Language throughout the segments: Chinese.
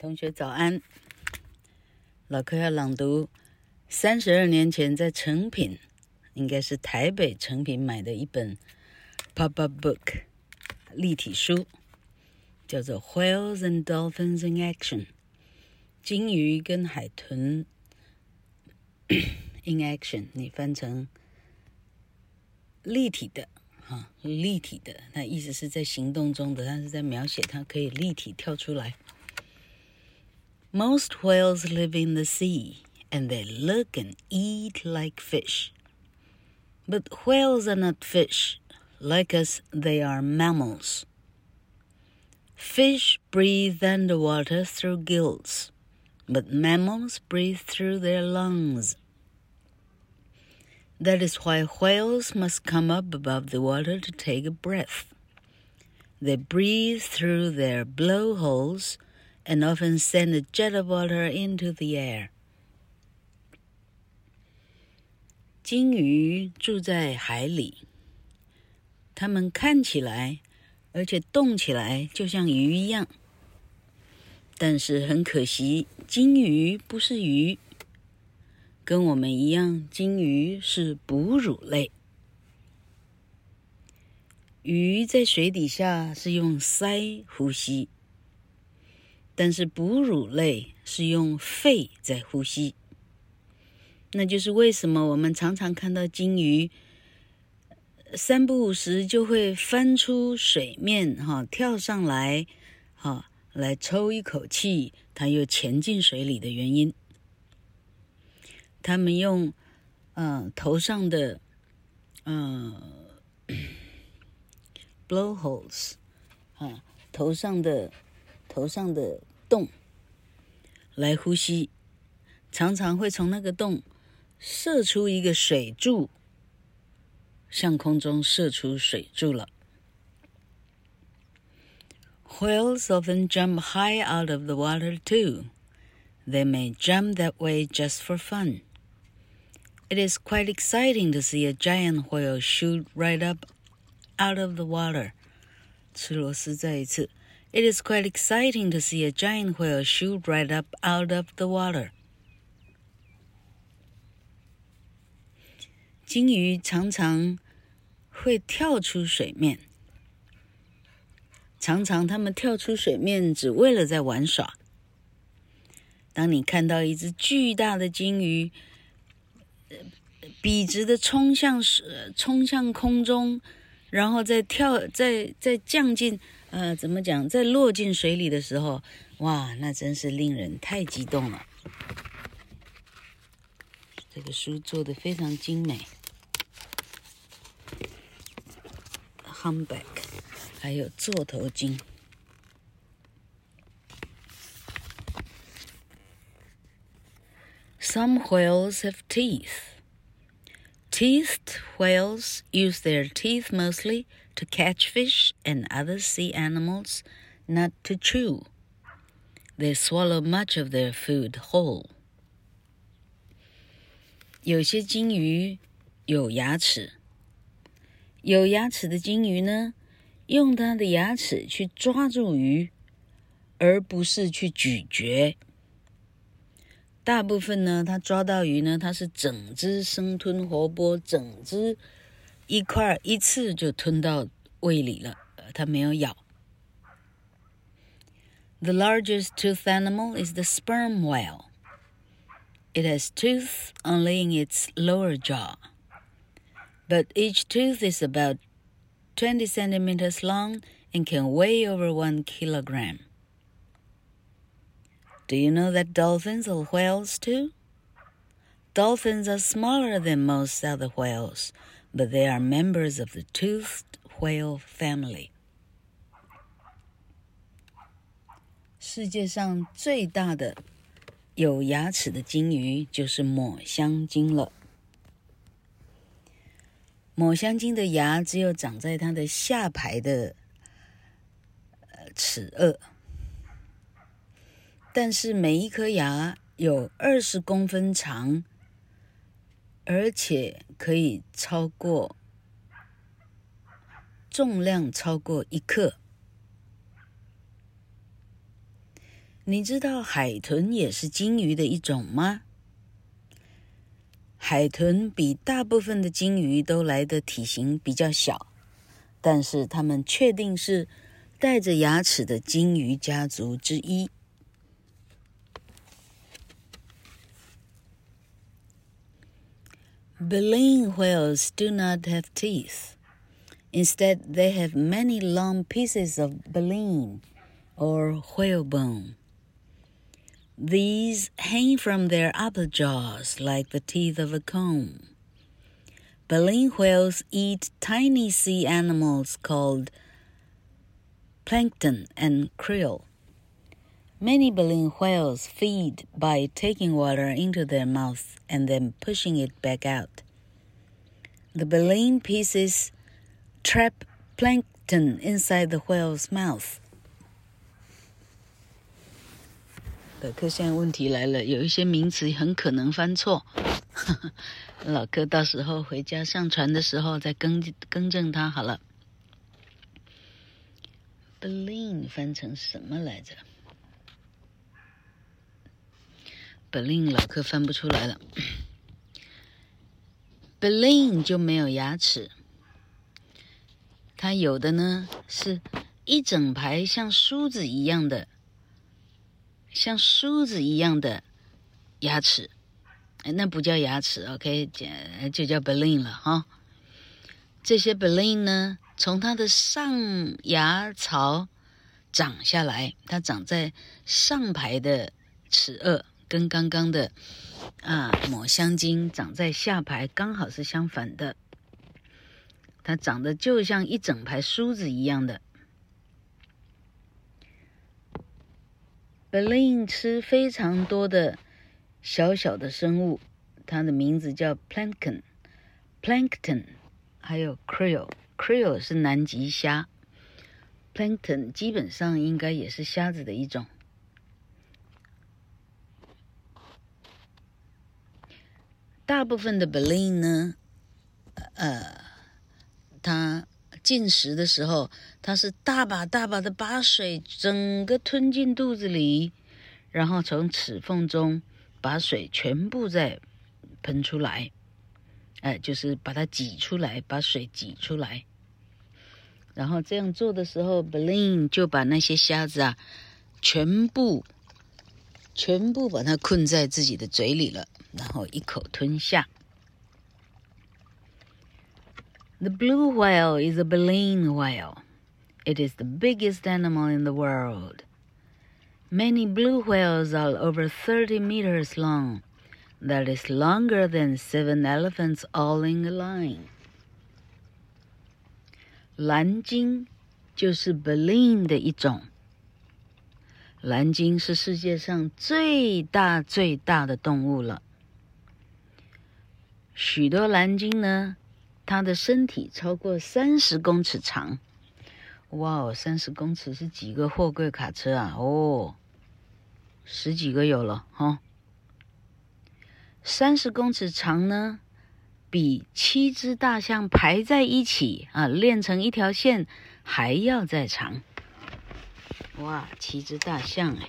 同学早安。老柯要朗读三十二年前在诚品，应该是台北诚品买的一本 pop-up book 立体书，叫做《Whales and Dolphins in Action》，鲸鱼跟海豚 in action，你翻成立体的哈，立体的，那意思是在行动中的，它是在描写它可以立体跳出来。Most whales live in the sea, and they look and eat like fish. But whales are not fish. Like us, they are mammals. Fish breathe underwater through gills, but mammals breathe through their lungs. That is why whales must come up above the water to take a breath. They breathe through their blowholes and often send a jet of water into the air. 鲸鱼住在海里，它们看起来，而且动起来就像鱼一样。但是很可惜，鲸鱼不是鱼，跟我们一样，鲸鱼是哺乳类。鱼在水底下是用鳃呼吸。但是哺乳类是用肺在呼吸，那就是为什么我们常常看到鲸鱼三不五时就会翻出水面，哈，跳上来，哈，来抽一口气，它又潜进水里的原因。他们用，嗯、头上的，嗯、blowholes，啊，头上的，头上的。洞来呼吸，常常会从那个洞射出一个水柱，向空中射出水柱了。Whales often jump high out of the water too. They may jump that way just for fun. It is quite exciting to see a giant whale shoot right up out of the water. 吃螺丝再一次。 It is quite exciting to see a giant whale shoot right up out of the water. 鲸鱼常常会跳出水面，常常它们跳出水面只为了在玩耍。当你看到一只巨大的鲸鱼，笔直的冲向水，冲向空中，然后再跳，再再降进。呃，怎么讲？在落进水里的时候，哇，那真是令人太激动了。这个书做的非常精美，Humpback，还有座头鲸。Some whales have teeth. Teethed whales use their teeth mostly to catch fish and other sea animals, not to chew. They swallow much of their food whole. 有些鲸鱼有牙齿，有牙齿的鲸鱼呢，用它的牙齿去抓住鱼，而不是去咀嚼。大部分呢，它抓到鱼呢，它是整只生吞活剥，整只。一块一次就吞到胃里了，它没有咬。The largest toothed animal is the sperm whale. It has teeth only in its lower jaw, but each tooth is about 20 centimeters long and can weigh over one kilogram. Do you know that dolphins are whales too? Dolphins are smaller than most other whales. But they are members of the toothed whale family. 世界上最大的有牙齿的鲸鱼就是抹香鲸了。抹香鲸的牙只有长在它的下排的齿顎，但是每一颗牙有二十公分长。而且可以超过重量超过一克。你知道海豚也是鲸鱼的一种吗？海豚比大部分的鲸鱼都来的体型比较小，但是它们确定是带着牙齿的鲸鱼家族之一。Baleen whales do not have teeth. Instead, they have many long pieces of baleen, or whalebone. These hang from their upper jaws like the teeth of a comb. Baleen whales eat tiny sea animals called plankton and krill. Many baleen whales feed by taking water into their mouth and then pushing it back out. The baleen pieces trap plankton inside the whale's mouth. 老柯，现在问题来了，有一些名词很可能翻错，老柯到时候回家上传的时候再更更正它好了。Baleen 翻成什么来着 ？Baleen 老柯翻不出来了。Baleen 就没有牙齿，它有的呢是一整排像梳子一样的。像梳子一样的牙齿，哎，那不叫牙齿，OK，就叫 baleen 了哈。这些 baleen 呢，从它的上牙槽长下来，它长在上排的齿顎，跟刚刚的啊抹香鲸长在下排刚好是相反的。它长得就像一整排梳子一样的。Baleen 吃非常多的小小的生物，它的名字叫 plankton、plankton，还有 krill，krill 是南极虾，plankton 基本上应该也是虾子的一种。大部分的 Belin 呢，呃，它。进食的时候，它是大把大把的把水整个吞进肚子里，然后从齿缝中把水全部再喷出来，哎，就是把它挤出来，把水挤出来。然后这样做的时候，Baleen 就把那些虾子啊，全部全部把它困在自己的嘴里了，然后一口吞下。The blue whale is a baleen whale. It is the biggest animal in the world. Many blue whales are over 30 meters long. That is longer than seven elephants all in a line. 蓝鲸就是 baleen 的一种。蓝鲸是世界上最大最大的动物了。 许多蓝鲸呢，它的身体超过三十公尺长，哇哦，三十公尺是几个货柜卡车啊？哦，十几个有了哈。三十公尺长呢，比七只大象排在一起啊，连成一条线还要再长。哇，七只大象哎。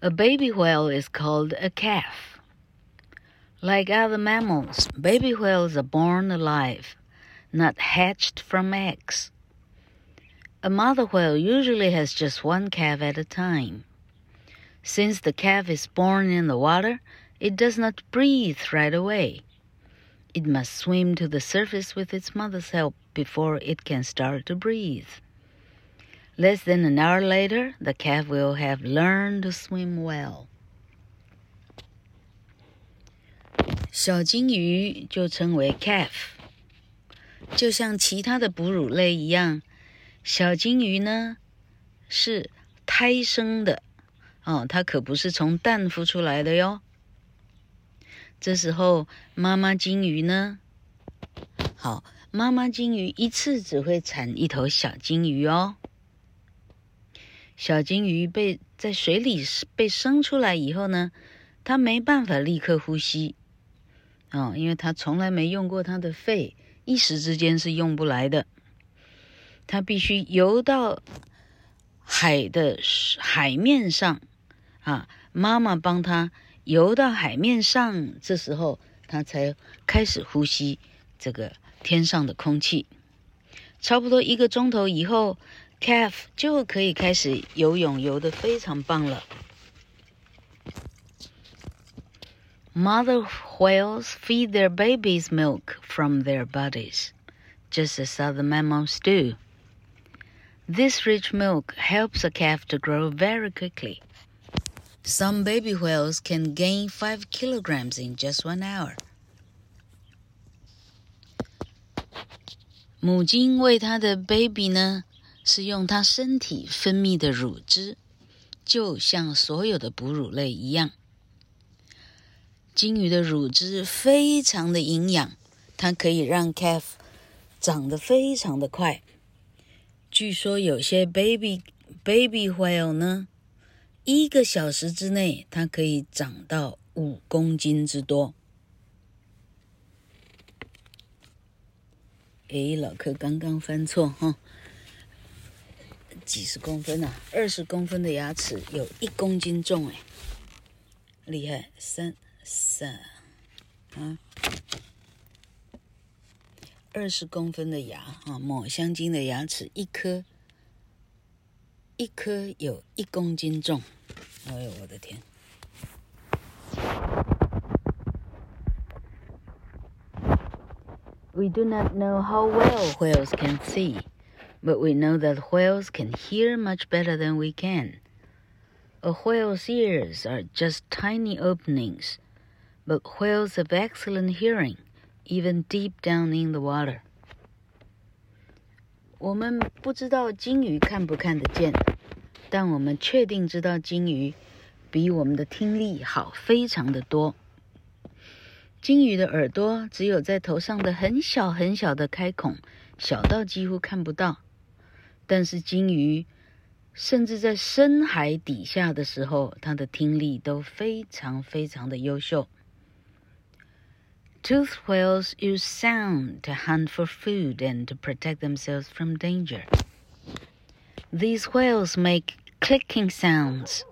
A baby whale is called a calf. Like other mammals, baby whales are born alive, not hatched from eggs. A mother whale usually has just one calf at a time. Since the calf is born in the water, it does not breathe right away. It must swim to the surface with its mother's help before it can start to breathe. Less than an hour later, the calf will have learned to swim well. 小鲸鱼就称为 calf，就像其他的哺乳类一样，小鲸鱼呢是胎生的哦，它可不是从蛋孵出来的哟。这时候妈妈鲸鱼呢，好，妈妈鲸鱼一次只会产一头小鲸鱼哦。小鲸鱼被在水里被生出来以后呢，它没办法立刻呼吸。哦，因为他从来没用过他的肺，一时之间是用不来的。他必须游到海的海面上啊，妈妈帮他游到海面上，这时候他才开始呼吸这个天上的空气。差不多一个钟头以后，calf 就可以开始游泳，游得非常棒了。Mother whales feed their babies milk from their bodies, just as other mammals do. This rich milk helps a calf to grow very quickly. Some baby whales can gain five kilograms in just one hour. 母鲸喂它的 baby 呢，是用它身体分泌的乳汁，就像所有的哺乳类一样。 鲸鱼的乳汁非常的营养，它可以让 calf 长得非常的快。据说有些 baby baby whale 呢，一个小时之内，它可以长到五公斤之多。哎，老柯刚刚翻错哈，几十公分啊，二十公分的牙齿有一公斤重哎，厉害，三三啊。二十公分的牙啊，抹香鲸的牙齿一颗，一颗有一公斤重。哎呦，我的天！We do not know how well whales can see, but we know that whales can hear much better than we can. A whale's ears are just tiny openings, but whales have excellent hearing. Even deep down in the water，我们不知道鲸鱼看不看得见，但我们确定知道鲸鱼比我们的听力好非常的多。鲸鱼的耳朵只有在头上的很小很小的开孔，小到几乎看不到。但是鲸鱼甚至在深海底下的时候，它的听力都非常非常的优秀。Toothed whales use sound to hunt for food and to protect themselves from danger. These whales make clicking sounds.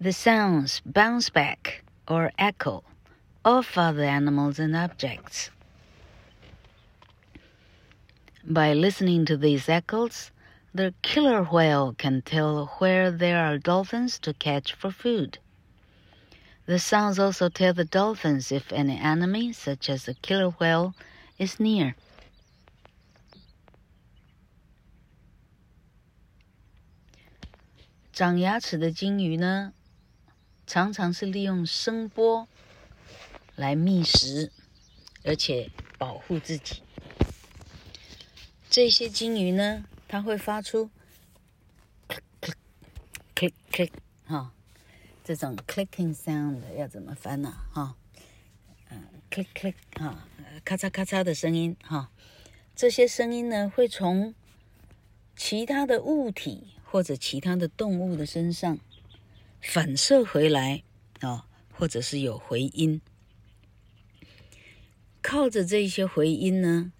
The sounds bounce back or echo off other animals and objects. By listening to these echoes, the killer whale can tell where there are dolphins to catch for food. The sounds also tell the dolphins if any enemy, such as a killer whale, is near. 长牙齿的鲸鱼呢，常常是利用声波来觅食，而且保护自己。这些鲸鱼呢，它会发出 click click 哈。这种 clicking sound 要怎么翻呢？哈，嗯，click click 哈，咔嚓咔嚓的声音哈。这些声音呢，会从其他的物体或者其他的动物的身上反射回来啊，或者是有回音。靠着这些回音呢，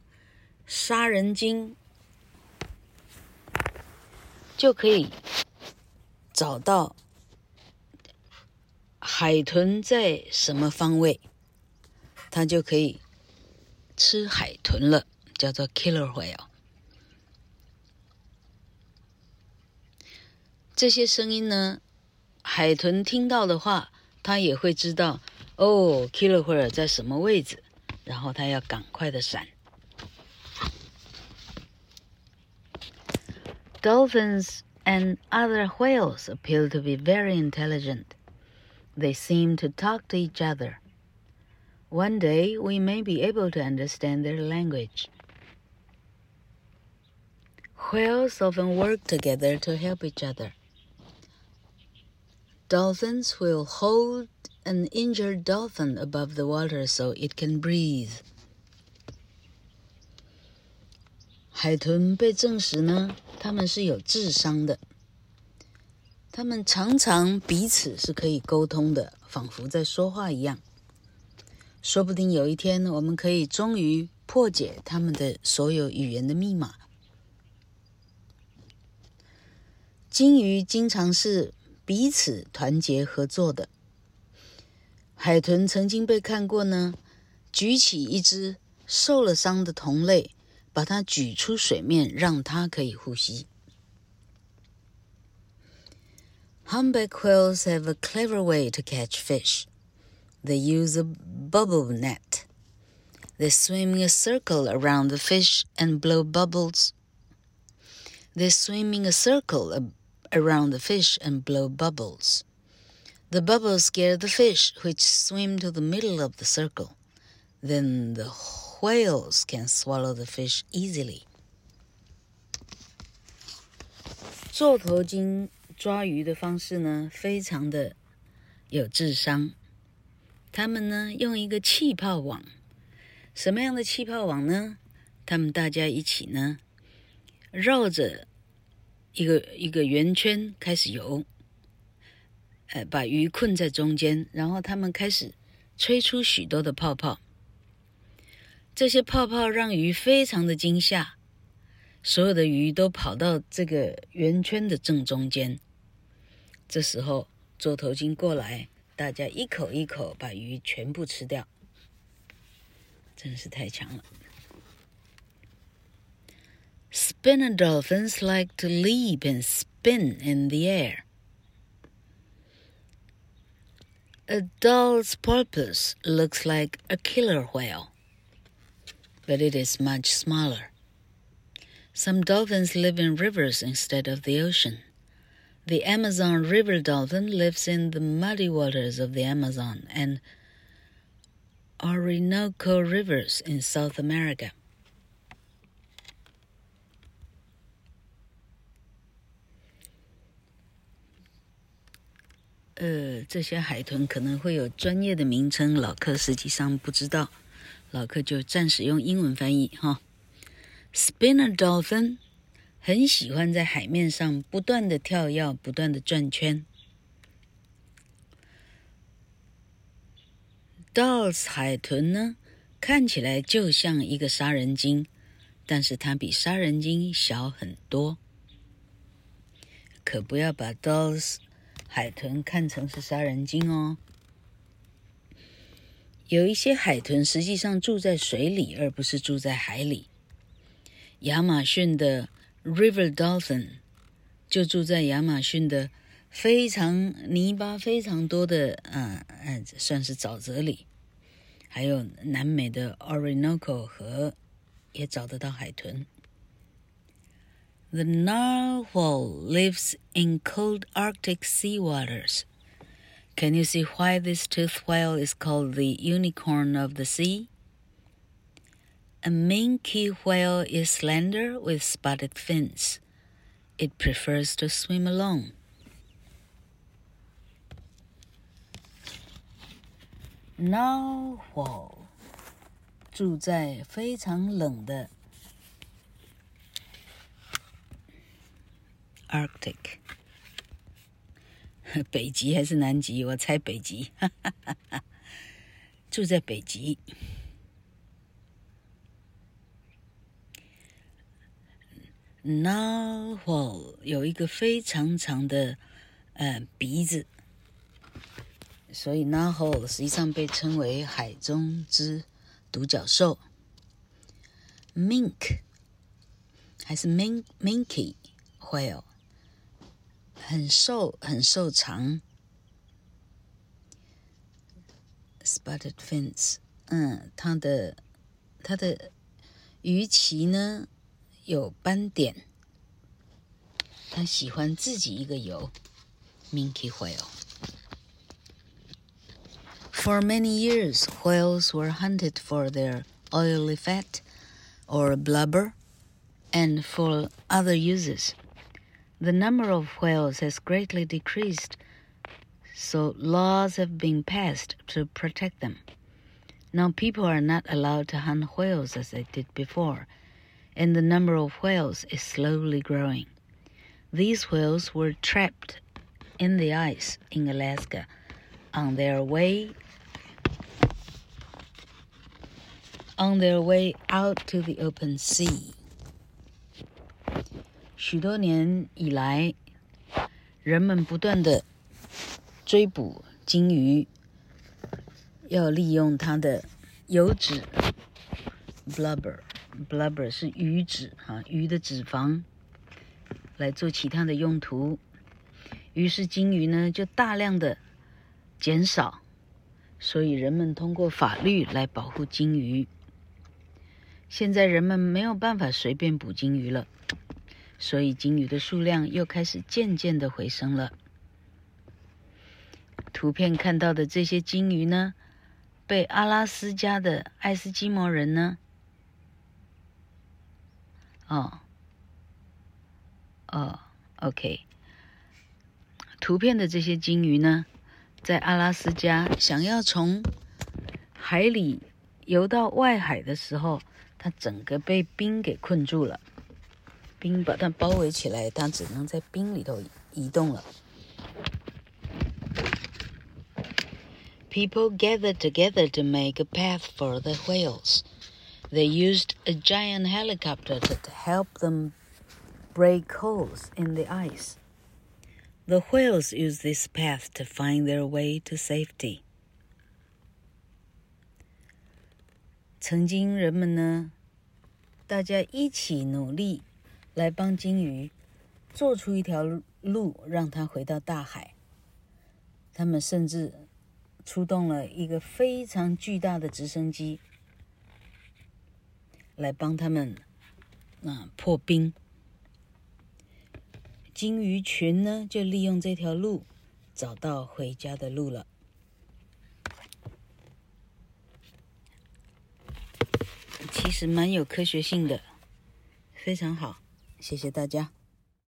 杀人鲸就可以找到。海豚在什么方位，它就可以吃海豚了，叫做 killer whale。这些声音呢，海豚听到的话，它也会知道哦，killer whale 在什么位置，然后它要赶快的闪。Dolphins and other whales appear to be very intelligent. They seem to talk to each other. One day we may be able to understand their language. Whales often work together to help each other. Dolphins will hold an injured dolphin above the water so it can breathe. 海豚被证实呢，他们是有智商的。 他们常常彼此是可以沟通的，仿佛在说话一样。说不定有一天，我们可以终于破解他们的所有语言的密码。鲸鱼经常是彼此团结合作的。海豚曾经被看过呢，举起一只受了伤的同类，把它举出水面，让它可以呼吸。Humpback whales have a clever way to catch fish. They use a bubble net. They swim in a circle around the fish and blow bubbles. They swim in a circle around the fish and blow bubbles. The bubbles scare the fish, which swim to the middle of the circle. Then the whales can swallow the fish easily. 座头鲸 抓鱼的方式呢，非常的有智商。他们呢，用一个气泡网，什么样的气泡网呢？他们大家一起呢，绕着一个一个圆圈开始游，呃，把鱼困在中间，然后他们开始吹出许多的泡泡。这些泡泡让鱼非常的惊吓，所有的鱼都跑到这个圆圈的正中间。这时候，座头鲸过来，大家一口一口把鱼全部吃掉，真是太强了。Spinner dolphins like to leap and spin in the air. A Dall's porpoise looks like a killer whale, but it is much smaller. Some dolphins live in rivers instead of the ocean. The Amazon river dolphin lives in the muddy waters of the Amazon and Orinoco rivers in South America. 呃，这些海豚可能会有专业的名称，老客实际上不知道，老客就暂时用英文翻译哈。Spinner dolphin。 很喜欢在海面上不断的跳跃，不断的转圈。Dolls 海豚呢，看起来就像一个杀人鲸，但是它比杀人鲸小很多。可不要把 Dolls 海豚看成是杀人鲸哦。有一些海豚实际上住在水里，而不是住在海里。亚马逊的。River dolphin 就住在亚马逊的非常泥巴非常多的，嗯嗯，算是沼泽里。还有南美的 Orinoco 河也找得到海豚。The narwhal lives in cold Arctic sea waters. Can you see why this toothed whale is called the unicorn of the sea? A minke whale is slender with spotted fins. It prefers to swim alone. Narwhal 住在非常冷的 Arctic，北极还是南极？我猜北极，哈哈哈哈，住在北极。 Narwhal 有一个非常长的呃鼻子，所以 Narwhal 实际上被称为海中之独角兽。Mink 还是 Mink Minke whale 很瘦很瘦长。Spotted fins，嗯，它的它的鱼鳍呢？有斑点，他喜欢自己一个游。Minke whale. For many years, whales were hunted for their oily fat or blubber and for other uses. The number of whales has greatly decreased, so laws have been passed to protect them. Now people are not allowed to hunt whales as they did before and the number of whales is slowly growing. These whales were trapped in the ice in Alaska on their way on their way out to the open sea. 许多年以来， 人们不断的追捕鲸鱼，要利用它的油脂 Blubber 是鱼脂啊，鱼的脂肪来做其他的用途。于是鲸鱼呢就大量的减少，所以人们通过法律来保护鲸鱼。现在人们没有办法随便捕鲸鱼了。所以，鲸鱼的数量又开始渐渐的回升了。图片看到的这些鲸鱼呢，被阿拉斯加的爱斯基摩人呢，哦，哦，OK。图片的这些鲸鱼呢，在阿拉斯加想要从海里游到外海的时候，它整个被冰给困住了。冰把它包围起来，它只能在冰里头移动了。People gathered together to make a path for the whales. They used a giant helicopter to help them break holes in the ice. The whales used this path to find their way to safety. 曾经人们呢，大家一起努力。来帮鲸鱼做出一条路，让它回到大海。他们甚至出动了一个非常巨大的直升机， 来帮他们啊破冰。鲸鱼群呢，就利用这条路找到回家的路了。其实蛮有科学性的，非常好。谢谢大家。